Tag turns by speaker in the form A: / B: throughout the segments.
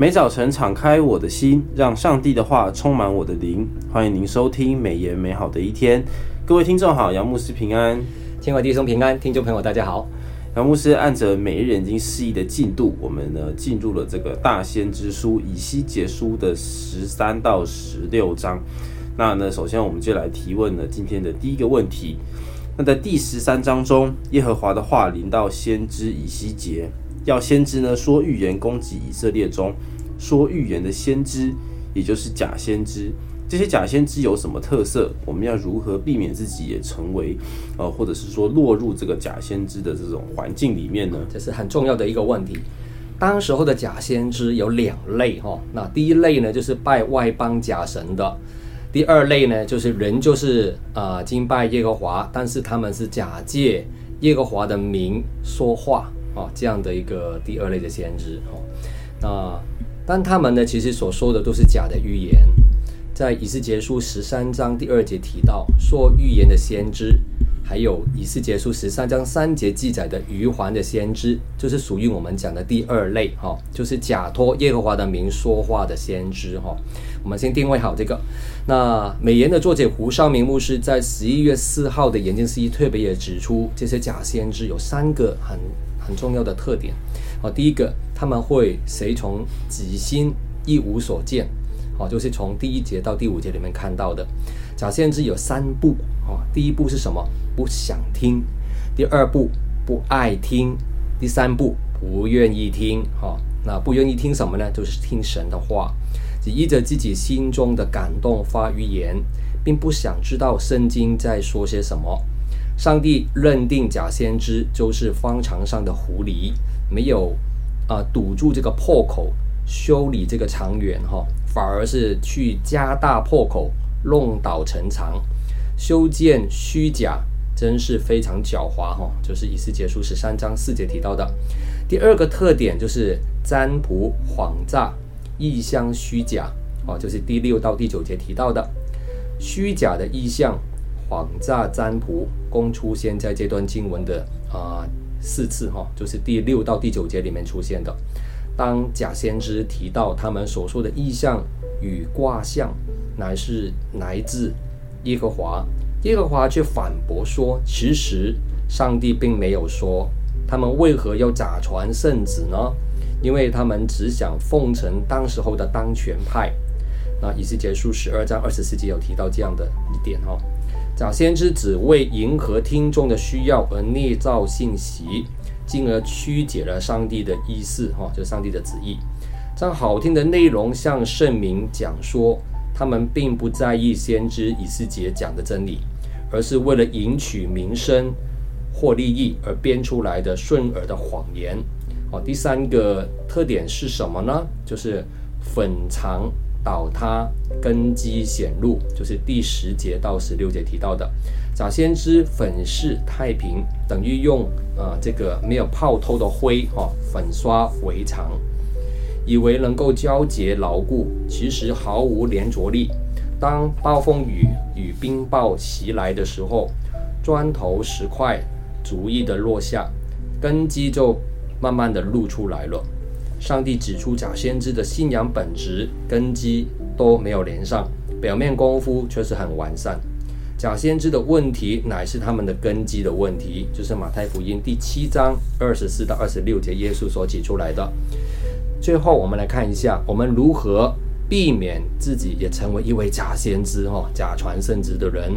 A: 每早晨敞开我的心，让上帝的话充满我的灵。欢迎您收听美言美好的一天。各位听众好，杨牧师平安，
B: 天国弟兄平安，听众朋友大家好。
A: 杨牧师按着每日研经释义的进度，我们呢进入了这个大先知书以西结书的十三到十六章。那呢，首先我们就来提问了今天的第一个问题。那在第十三章中，耶和华的话临到先知以西结。要先知呢说预言攻击以色列中，说预言的先知，也就是假先知，这些假先知有什么特色？我们要如何避免自己也成为，呃，或者是说落入这个假先知的这种环境里面呢？
B: 这是很重要的一个问题。当时候的假先知有两类哈，那第一类呢就是拜外邦假神的，第二类呢就是人就是呃敬拜耶和华，但是他们是假借耶和华的名说话。哦，这样的一个第二类的先知哦，那但他们呢，其实所说的都是假的预言。在以西结书十三章第二节提到说预言的先知，还有以西结书十三章三节记载的余环的先知，就是属于我们讲的第二类哈，就是假托耶和华的名说话的先知哈。我们先定位好这个。那美言的作者胡绍明牧师在十一月四号的研经释义特别也指出，这些假先知有三个很。很重要的特点，好，第一个他们会随从己心，一无所见，好，就是从第一节到第五节里面看到的。假先知有三步，啊，第一步是什么？不想听；第二步不爱听；第三步不愿意听。哈，那不愿意听什么呢？就是听神的话，只依着自己心中的感动发预言，并不想知道圣经在说些什么。上帝认定假先知就是方场上的狐狸，没有、呃、堵住这个破口，修理这个长远哈，反而是去加大破口，弄倒陈仓，修建虚假，真是非常狡猾哈。就是以西结书十三章四节提到的。第二个特点就是占卜谎诈，异象虚假哦，就是第六到第九节提到的虚假的意象。谎诈占卜共出现在这段经文的啊、四次哈，就是第六到第九节里面出现的。当假先知提到他们所说的异象与卦象乃是来自耶和华，耶和华却反驳说，其实上帝并没有说。他们为何要假传圣旨呢？因为他们只想奉承当时候的当权派。那以西结书十二章二十四节有提到这样的一点哈。假先知只为迎合听众的需要而捏造信息，进而曲解了上帝的意思，哈，就是上帝的旨意。将好听的内容向圣民讲说，他们并不在意先知以西结讲的真理，而是为了赢取名声或利益而编出来的顺耳的谎言。哦，第三个特点是什么呢？就是粉藏。倒塌，根基显露，就是第十节到十六节提到的。假先知粉饰太平，等于用啊、这个没有泡透的灰哈、哦、粉刷围墙，以为能够胶结牢固，其实毫无连着力。当暴风雨与冰雹袭来的时候，砖头石块逐一的落下，根基就慢慢的露出来了。上帝指出，假先知的信仰本质根基都没有连上，表面功夫却是很完善。假先知的问题乃是他们的根基的问题，就是马太福音第七章二十四到二十六节耶稣所指出来的。最后，我们来看一下，我们如何避免自己也成为一位假先知哈，假传圣职的人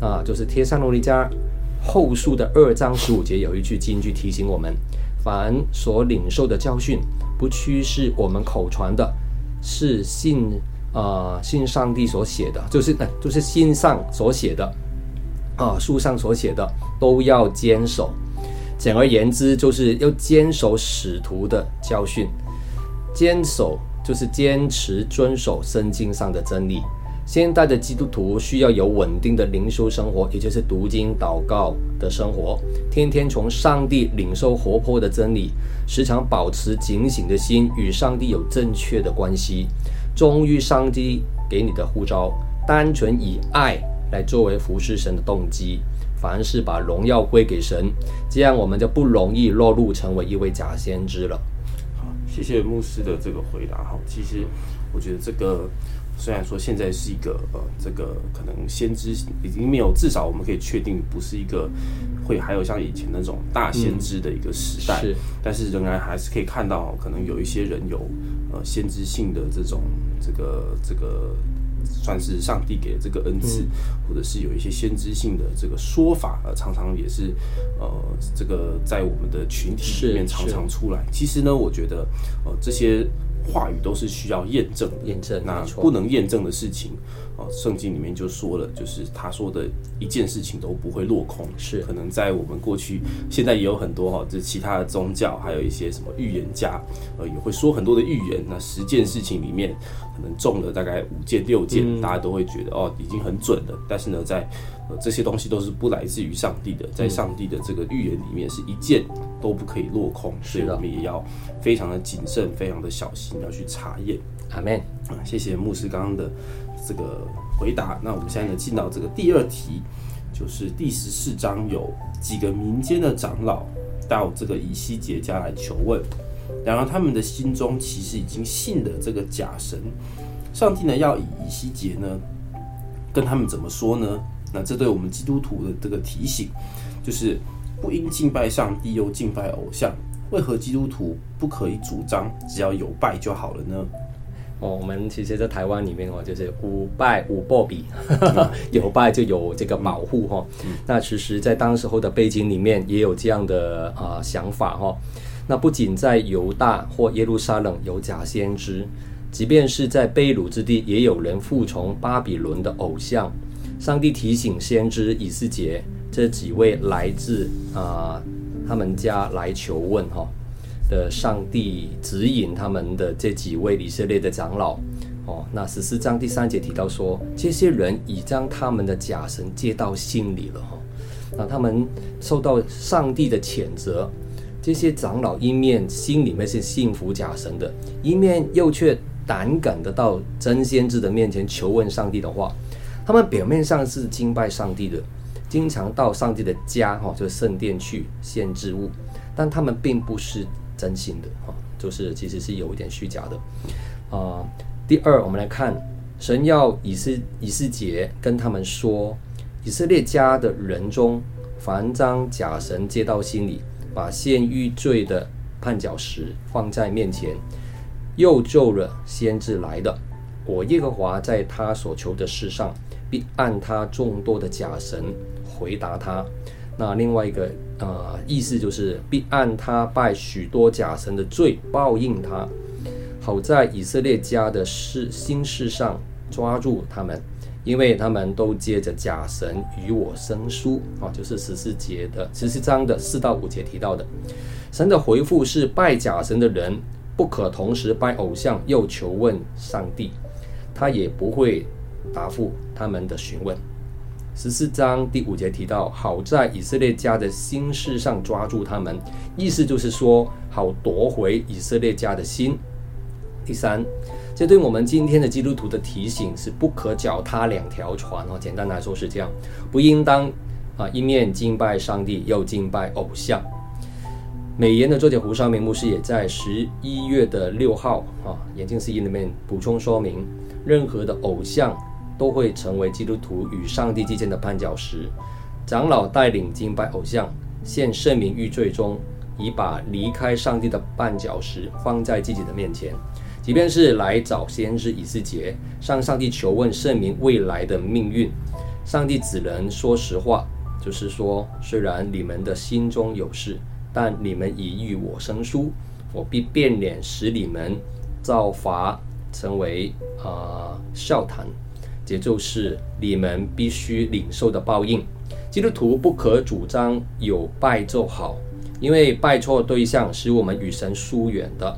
B: 啊，就是帖撒罗尼迦后书的二章十五节有一句金句提醒我们：凡所领受的教训。不屈是我们口传的，是信啊、信上帝所写的，就是呃就是信上所写的啊书上所写的都要坚守。简而言之，就是要坚守使徒的教训，坚守就是坚持遵守圣经上的真理。现代的基督徒需要有稳定的灵修生活，也就是读经祷告的生活，天天从上帝领受活泼的真理，时常保持警醒的心，与上帝有正确的关系，忠于上帝给你的呼召，单纯以爱来作为服侍神的动机，凡事把荣耀归给神，这样我们就不容易落入成为一位假先知了。
A: 好谢谢牧师的这个回答哈。其实我觉得这个虽然说现在是一个呃，这个可能先知已经没有，至少我们可以确定不是一个会还有像以前那种大先知的一个时代，嗯、是，但是仍然还是可以看到，可能有一些人有呃先知性的这种这个这个。算是上帝给的这个恩赐，嗯、或者是有一些先知性的这个说法，呃，常常也是，呃，这个在我们的群体里面常常出来。其实呢，我觉得，呃，这些话语都是需要验证的，
B: 验证。
A: 那不能验证的事情。哦，圣经里面就说了，就是他说的一件事情都不会落空。
B: 是，
A: 可能在我们过去，现在也有很多哈，这其他的宗教，还有一些什么预言家，呃，也会说很多的预言。那十件事情里面，可能中了大概五件六件，嗯、大家都会觉得哦，已经很准了。但是呢，在呃这些东西都是不来自于上帝的，在上帝的这个预言里面，是一件都不可以落空。嗯、所以我们也要非常的谨慎，非常的小心，要去查验。
B: 阿门。
A: 啊，谢谢牧师刚刚的。这个回答，那我们现在呢进到这个第二题，就是第十四章有几个民间的长老到这个以西结家来求问，然而他们的心中其实已经信了这个假神，上帝呢要以以西结呢跟他们怎么说呢？那这对我们基督徒的这个提醒，就是不应敬拜上帝又敬拜偶像，为何基督徒不可以主张只要有拜就好了呢？
B: 哦，我们其实，在台湾里面哦，就是无拜无保庇，有拜就有这个保护哈。那其实，在当时候的背景里面，也有这样的啊、想法哈。那不仅在犹大或耶路撒冷有假先知，即便是在被掳之地，也有人服从巴比伦的偶像。上帝提醒先知以斯杰这几位来自啊、他们家来求问哈。的上帝指引他们的这几位以色列的长老，哦，那十四章第三节提到说，这些人已将他们的假神接到心里了，哈、哦，那他们受到上帝的谴责。这些长老一面心里面是信服假神的，一面又却胆敢的到真先知的面前求问上帝的话。他们表面上是敬拜上帝的，经常到上帝的家，哈、就是圣殿去献祭物，但他们并不是。真心的哈，就是其实是有一点虚假的啊、第二，我们来看神要以斯以斯节跟他们说，以色列家的人中，凡将假神接到心里，把献逾罪的绊脚石放在面前，又咒了先知来的，我耶和华在他所求的事上，必按他众多的假神回答他。那另外一个呃意思就是必按他拜许多假神的罪报应他，好在以色列家的事心事上抓住他们，因为他们都借着假神与我生疏啊，就是十四节的十四章的四到五节提到的。神的回复是拜假神的人不可同时拜偶像又求问上帝，他也不会答复他们的询问。十四章第五节提到，好在以色列家的心事上抓住他们，意思就是说，好夺回以色列家的心。第三，这对我们今天的基督徒的提醒是不可脚踏两条船哦。简单来说是这样，不应当啊一面敬拜上帝又敬拜偶像。美言的作者胡绍明牧师也在十一月的六号啊眼镜释义里面补充说明，任何的偶像。都会成为基督徒与上帝之间的绊脚石。长老带领敬拜偶像，现圣民逾罪中，已把离开上帝的绊脚石放在自己的面前。即便是来找先知以斯结，向上帝求问圣民未来的命运，上帝只能说实话，就是说，虽然你们的心中有事，但你们已与我生疏，我必变脸，使你们造罚，成为啊、呃、笑谈。这就是你们必须领受的报应。基督徒不可主张有拜就好，因为拜错对象使我们与神疏远的。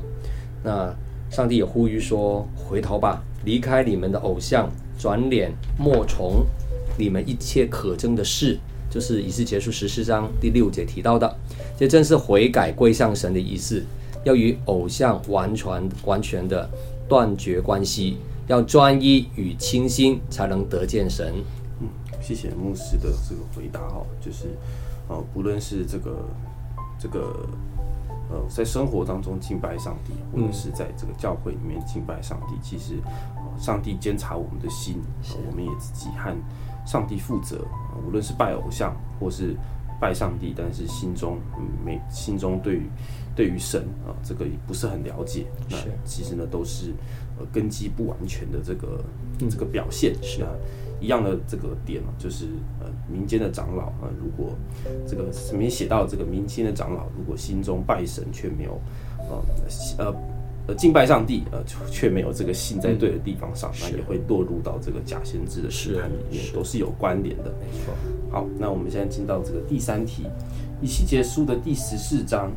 B: 那上帝也呼吁说：“回头吧，离开你们的偶像，转脸莫从你们一切可憎的事。”就是以斯结束十四章第六节提到的。这正是悔改归向神的意思，要与偶像完全完全的断绝关系。要专一与清心，才能得见神。
A: 嗯，谢谢牧师的这个回答哈，就是，呃，不论是这个这个呃，在生活当中敬拜上帝，或者是在这个教会里面敬拜上帝，其实，上帝监察我们的心，我们也自己和上帝负责。无论是拜偶像，或是拜上帝，但是心中没心中对于对于神啊，这个也不是很了解。那其实呢，都是呃根基不完全的这个这个表现。是啊。一样的这个点就是呃，民间的长老啊，如果这个里面写到这个民间的长老，如果心中拜神却没有呃呃敬拜上帝，呃却没有这个信在对的地方上，那也会堕入到这个假先知的试探里面，都是有关联的。没错。好，那我们现在进到这个第三题，以西结书的第十四章，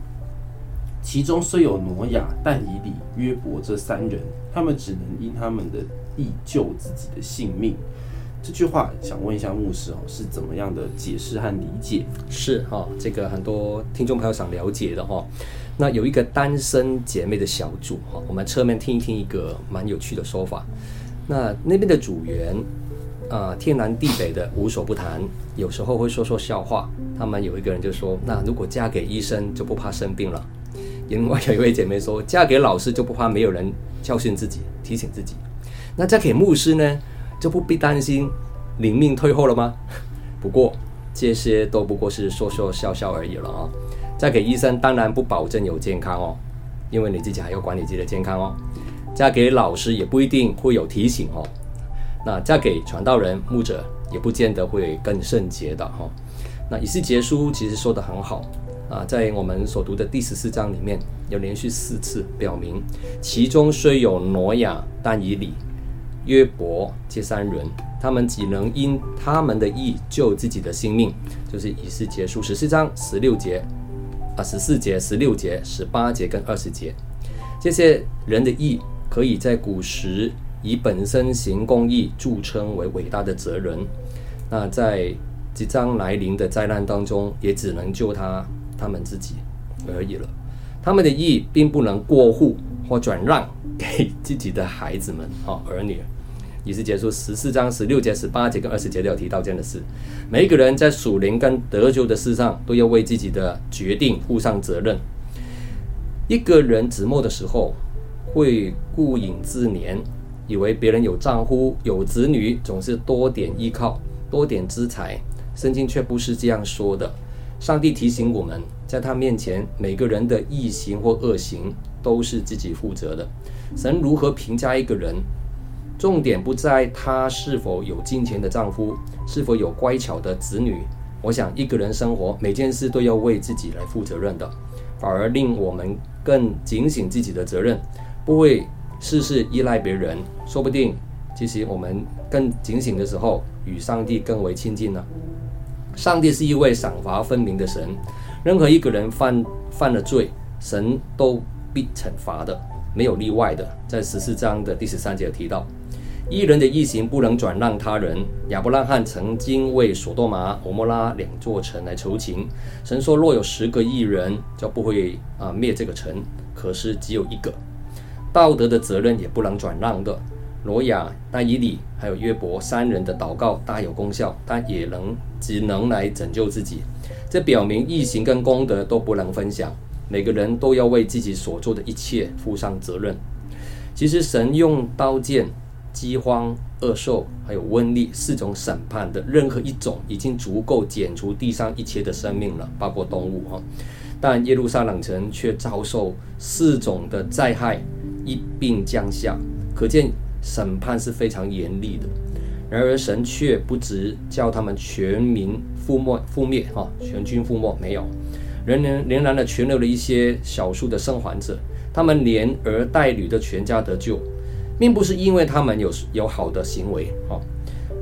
A: 其中虽有挪亚、但以理、约伯这三人，他们只能因他们的义救自己的性命。这句话想问一下牧师哦，是怎么样的解释和理解？
B: 是哈，这个很多听众朋友想了解的哈。那有一个单身姐妹的小组哈，我们侧面听一听一个蛮有趣的说法。那那边的组员啊，天南地北的无所不谈，有时候会说说笑话。他们有一个人就说：“那如果嫁给医生就不怕生病了。”另外有一位姐妹说：“嫁给老师就不怕没有人教训自己、提醒自己。”那嫁给牧师呢？就不必担心灵命退后了吗？不过这些都不过是说说笑笑而已了啊！嫁给医生当然不保证有健康哦，因为你自己还要管理自己的健康哦。嫁给老师也不一定会有提醒哦。那嫁给传道人、牧者也不见得会更圣洁的哈。那以西结书其实说的很好啊，在我们所读的第十四章里面有连续四次表明，其中虽有挪亚，但以理。约伯这三人，他们只能因他们的义救自己的性命，就是以西结束十四章十六节啊，十四节、十六节、十八节跟二十节，这些人的义可以在古时以本身行公义著称为伟大的哲人。那在即将来临的灾难当中，也只能救他他们自己而已了。他们的义并不能过户或转让给自己的孩子们啊儿女。以西结书十四章十六节、十八节跟二十节都有提到这样的事。每一个人在属灵跟得救的事上，都要为自己的决定负上责任。一个人寂寞的时候，会顾影自怜，以为别人有丈夫、有子女，总是多点依靠、多点资财。圣经却不是这样说的。上帝提醒我们，在他面前，每个人的异行或恶行都是自己负责的。神如何评价一个人？重点不在他是否有金钱的丈夫，是否有乖巧的子女。我想一个人生活每件事都要为自己来负责任的，反而令我们更警醒自己的责任，不会事事依赖别人。说不定其实我们更警醒的时候，与上帝更为亲近呢。上帝是一位赏罚分明的神，任何一个人犯犯了罪，神都必惩罚的，没有例外的。在十四章的第十三节有提到。义人的异行不能转让他人。亚伯拉罕曾经为所多玛、欧摩拉两座城来求情，神说若有十个异人，就不会啊灭这个城。可是只有一个，道德的责任也不能转让的。罗亚、但以里还有约伯三人的祷告大有功效，但也能只能来拯救自己。这表明义行跟功德都不能分享，每个人都要为自己所做的一切负上责任。其实神用刀剑。饥荒、恶兽，还有瘟疫四种审判的任何一种，已经足够剪除地上一切的生命了，包括动物哈。但耶路撒冷城却遭受四种的灾害一并降下，可见审判是非常严厉的。然而神却不只叫他们全民覆没覆灭哈，全军覆没没有，仍然仍然的存留了一些少数的生还者，他们连儿带女的全家得救。并不是因为他们有有好的行为，哈，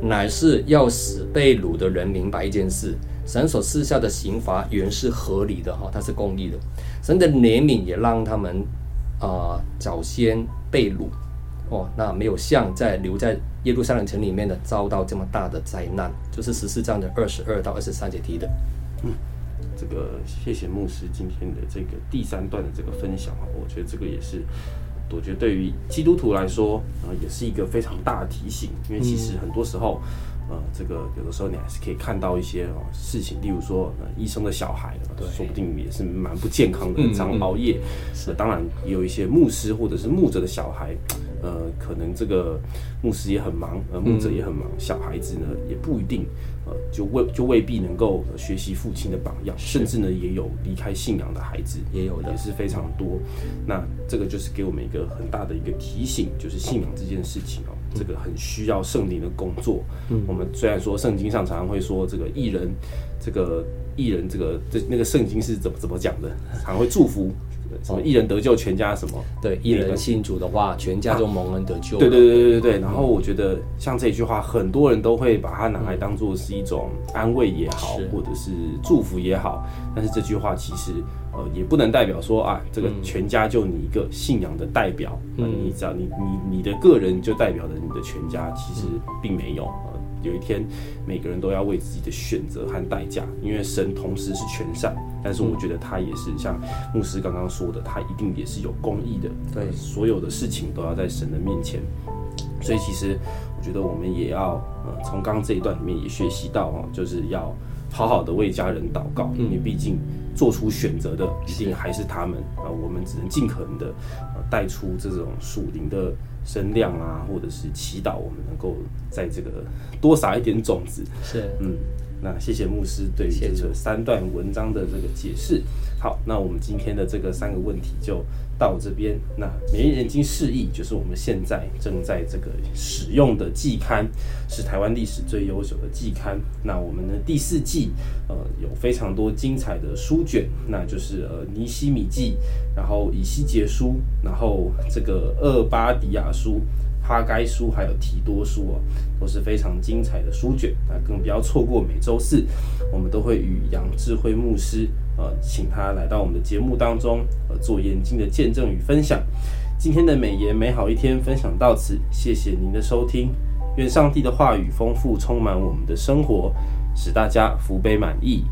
B: 乃是要使被掳的人明白一件事：神所赐下的刑罚原是合理的，哈，它是公义的。神的怜悯也让他们啊、早先被掳，哦，那没有像在留在耶路撒冷城里面的遭到这么大的灾难，就是十四章的二十二到二十三节提的。
A: 嗯，这个谢谢牧师今天的这个第三段的这个分享啊，我觉得这个也是。我觉得对于基督徒来说，啊，也是一个非常大的提醒，因为其实很多时候，呃，这个有的时候你还是可以看到一些哦事情，例如说，呃，医生的小孩，对，说不定也是蛮不健康的，常熬夜。是，当然也有一些牧师或者是牧者的小孩，呃，可能这个牧师也很忙，呃，牧者也很忙，小孩子呢也不一定。呃，就未就未必能够学习父亲的榜样，甚至呢，也有离开信仰的孩子，也有的也是非常多。那这个就是给我们一个很大的一个提醒，就是信仰这件事情哦，这个很需要圣灵的工作。嗯，我们虽然说圣经上常常会说这个艺人，这个艺人，这个这那个圣经是怎么怎么讲的，常会祝福。什么一人得救，全家什么？
B: 对，一人信主的话，全家就蒙恩得救。
A: 对对对对对对。然后我觉得像这句话，很多人都会把它拿来当做是一种安慰也好，或者是祝福也好。但是这句话其实呃也不能代表说啊，这个全家就你一个信仰的代表。嗯，你只要你你你的个人就代表着你的全家，其实并没有。有一天，每个人都要为自己的选择和代价，因为神同时是全善，但是我觉得他也是像牧师刚刚说的，他一定也是有公义的。对，所有的事情都要在神的面前。所以其实我觉得我们也要，呃，从刚刚这一段里面也学习到哦，就是要好好的为家人祷告，因为毕竟做出选择的一定还是他们啊，我们只能尽可能的呃带出这种属灵的。声量啊，或者是祈祷，我们能够在这个多撒一点种子。是，嗯，那谢谢牧师对于这个三段文章的这个解释。好，那我们今天的这个三个问题就到这边。那每日研经释义就是我们现在正在这个使用的季刊，是台湾历史最优秀的季刊。那我们的第四季呃有非常多精彩的书卷，那就是呃尼西米记，然后以西结书，然后这个厄巴迪亚书。哈该书还有提多书哦，都是非常精彩的书卷，那更不要错过每周四，我们都会与杨智慧牧师，呃，请他来到我们的节目当中，呃，做眼睛的见证与分享。今天的美言美好一天分享到此，谢谢您的收听，愿上帝的话语丰富充满我们的生活，使大家福杯满溢。